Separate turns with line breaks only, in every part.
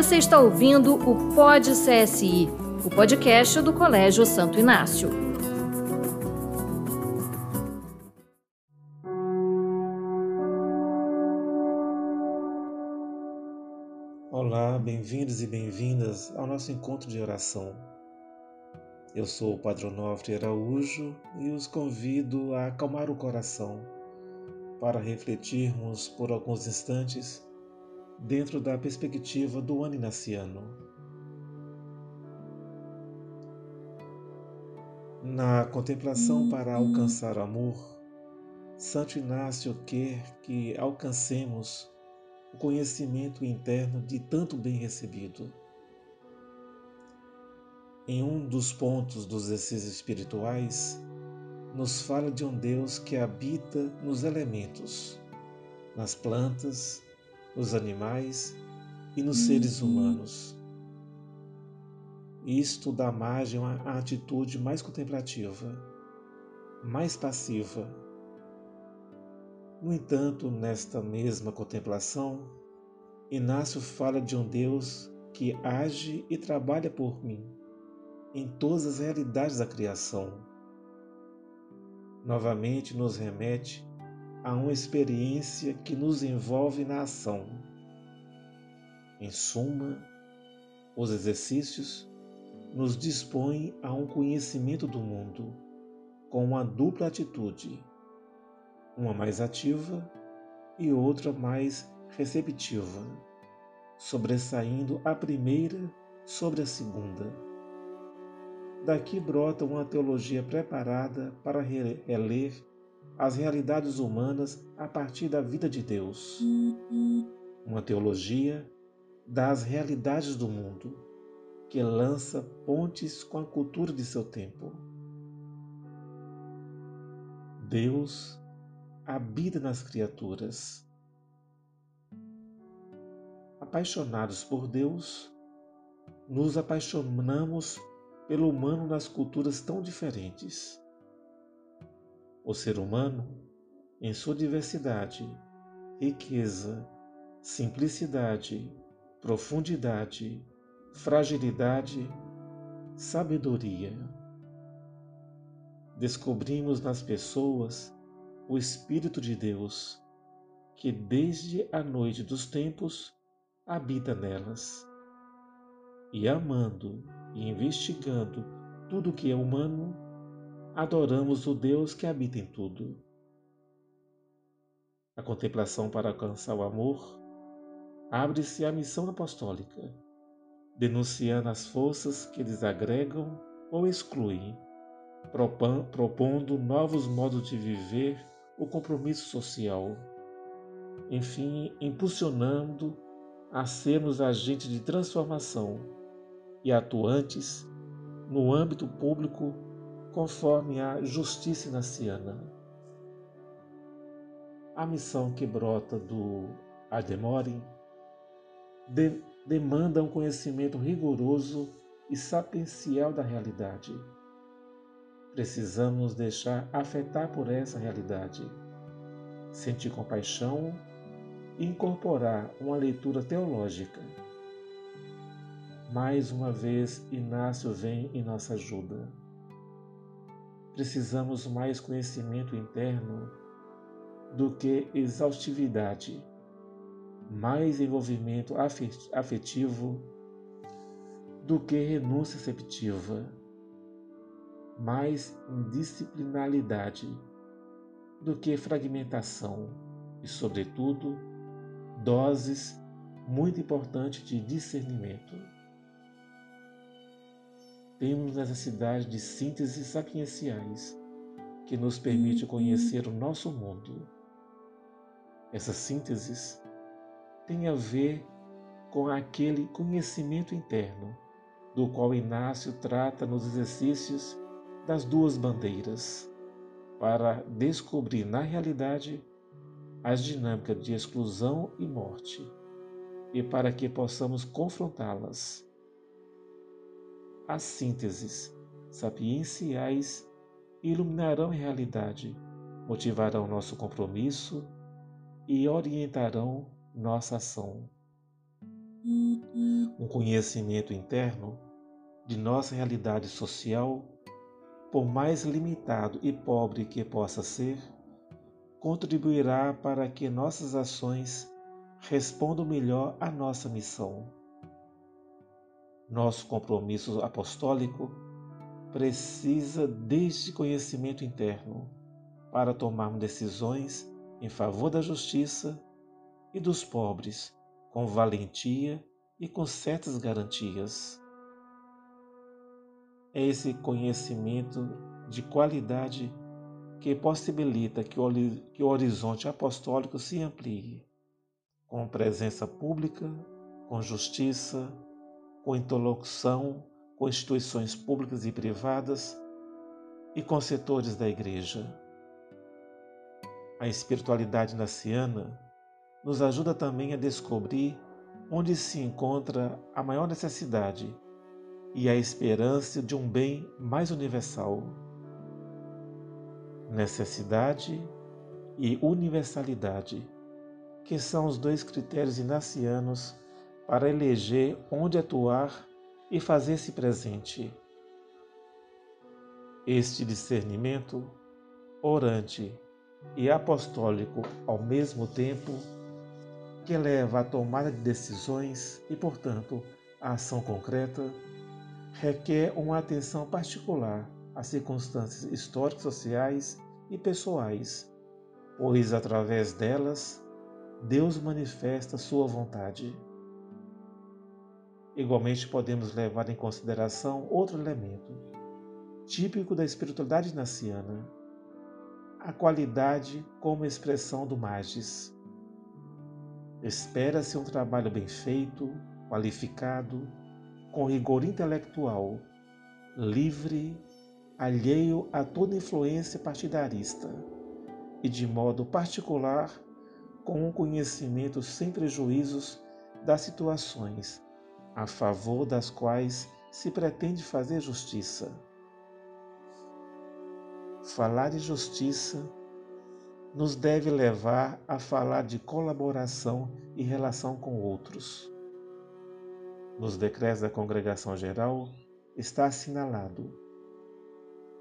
Você está ouvindo o Pod CSI, o podcast do Colégio Santo Inácio.
Olá, bem-vindos e bem-vindas ao nosso encontro de oração. Eu sou o Padre Onofre Araújo e os convido a acalmar o coração para refletirmos por alguns instantes dentro da perspectiva do ano inaciano. Na contemplação para alcançar amor, Santo Inácio quer que alcancemos o conhecimento interno de tanto bem recebido. Em um dos pontos dos exercícios espirituais, nos fala de um Deus que habita nos elementos, nas plantas, nos animais e nos seres humanos. Isto dá margem à atitude mais contemplativa, mais passiva. No entanto, nesta mesma contemplação, Inácio fala de um Deus que age e trabalha por mim em todas as realidades da criação. Novamente nos remete a uma experiência que nos envolve na ação. Em suma, os exercícios nos dispõem a um conhecimento do mundo com uma dupla atitude, uma mais ativa e outra mais receptiva, sobressaindo a primeira sobre a segunda. Daqui brota uma teologia preparada para reler as realidades humanas a partir da vida de Deus. Uma teologia das realidades do mundo que lança pontes com a cultura de seu tempo. Deus habita nas criaturas. Apaixonados por Deus, nos apaixonamos pelo humano nas culturas tão diferentes. O ser humano, em sua diversidade, riqueza, simplicidade, profundidade, fragilidade, sabedoria. Descobrimos nas pessoas o Espírito de Deus, que desde a noite dos tempos habita nelas. E amando e investigando tudo que é humano, adoramos o Deus que habita em tudo. A contemplação para alcançar o amor abre-se à missão apostólica, denunciando as forças que desagregam ou excluem, propondo novos modos de viver o compromisso social, enfim, impulsionando a sermos agentes de transformação e atuantes no âmbito público conforme a justiça inaciana. A missão que brota do Ademore de, demanda um conhecimento rigoroso e sapiencial da realidade. Precisamos deixar afetar por essa realidade, sentir compaixão e incorporar uma leitura teológica. Mais uma vez, Inácio vem em nossa ajuda precisamos mais conhecimento interno do que exaustividade, mais envolvimento afetivo do que renúncia receptiva, mais indisciplinaridade do que fragmentação e, sobretudo, doses muito importantes de discernimento temos necessidade de sínteses sapienciais que nos permite conhecer o nosso mundo. Essas sínteses têm a ver com aquele conhecimento interno do qual Inácio trata nos exercícios das duas bandeiras, para descobrir na realidade as dinâmicas de exclusão e morte, e para que possamos confrontá-las as sínteses sapienciais iluminarão a realidade, motivarão nosso compromisso e orientarão nossa ação. Um conhecimento interno de nossa realidade social, por mais limitado e pobre que possa ser, contribuirá para que nossas ações respondam melhor à nossa missão. Nosso compromisso apostólico precisa deste conhecimento interno para tomarmos decisões em favor da justiça e dos pobres com valentia e com certas garantias. É esse conhecimento de qualidade que possibilita que o, horizonte apostólico se amplie, com presença pública, com justiça, com interlocução com instituições públicas e privadas e com setores da Igreja. A espiritualidade naciana nos ajuda também a descobrir onde se encontra a maior necessidade e a esperança de um bem mais universal necessidade e universalidade, que são os dois critérios inacianos para eleger onde atuar e fazer-se presente. Este discernimento, orante e apostólico ao mesmo tempo, que leva à tomada de decisões e, portanto, à ação concreta, requer uma atenção particular as circunstâncias históricas, sociais e pessoais, pois através delas Deus manifesta sua vontade. Igualmente podemos levar em consideração outro elemento, típico da espiritualidade naciana, a qualidade como expressão do magis. Espera-se um trabalho bem feito, qualificado, com rigor intelectual, livre alheio a toda influência partidarista e, de modo particular, com um conhecimento sem prejuízos das situações a favor das quais se pretende fazer justiça. Falar de justiça nos deve levar a falar de colaboração e relação com outros. Nos decretos da Congregação Geral está assinalado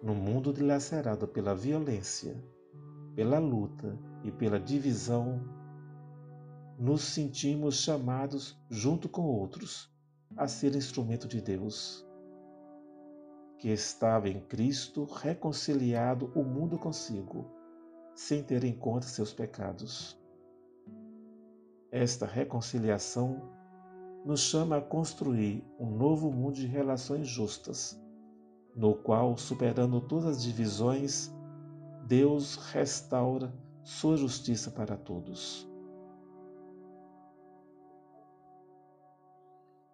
no mundo dilacerado pela violência, pela luta e pela divisão, nos sentimos chamados, junto com outros, a ser instrumento de Deus, que estava em Cristo reconciliado o mundo consigo, sem ter em conta seus pecados. Esta reconciliação nos chama a construir um novo mundo de relações justas no qual, superando todas as divisões, Deus restaura sua justiça para todos.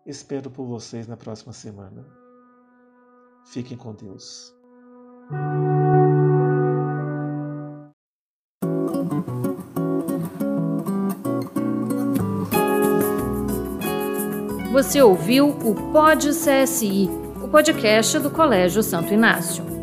Espero por vocês na próxima semana. Fiquem com Deus.
Você ouviu o Pod CSI o podcast do Colégio Santo Inácio.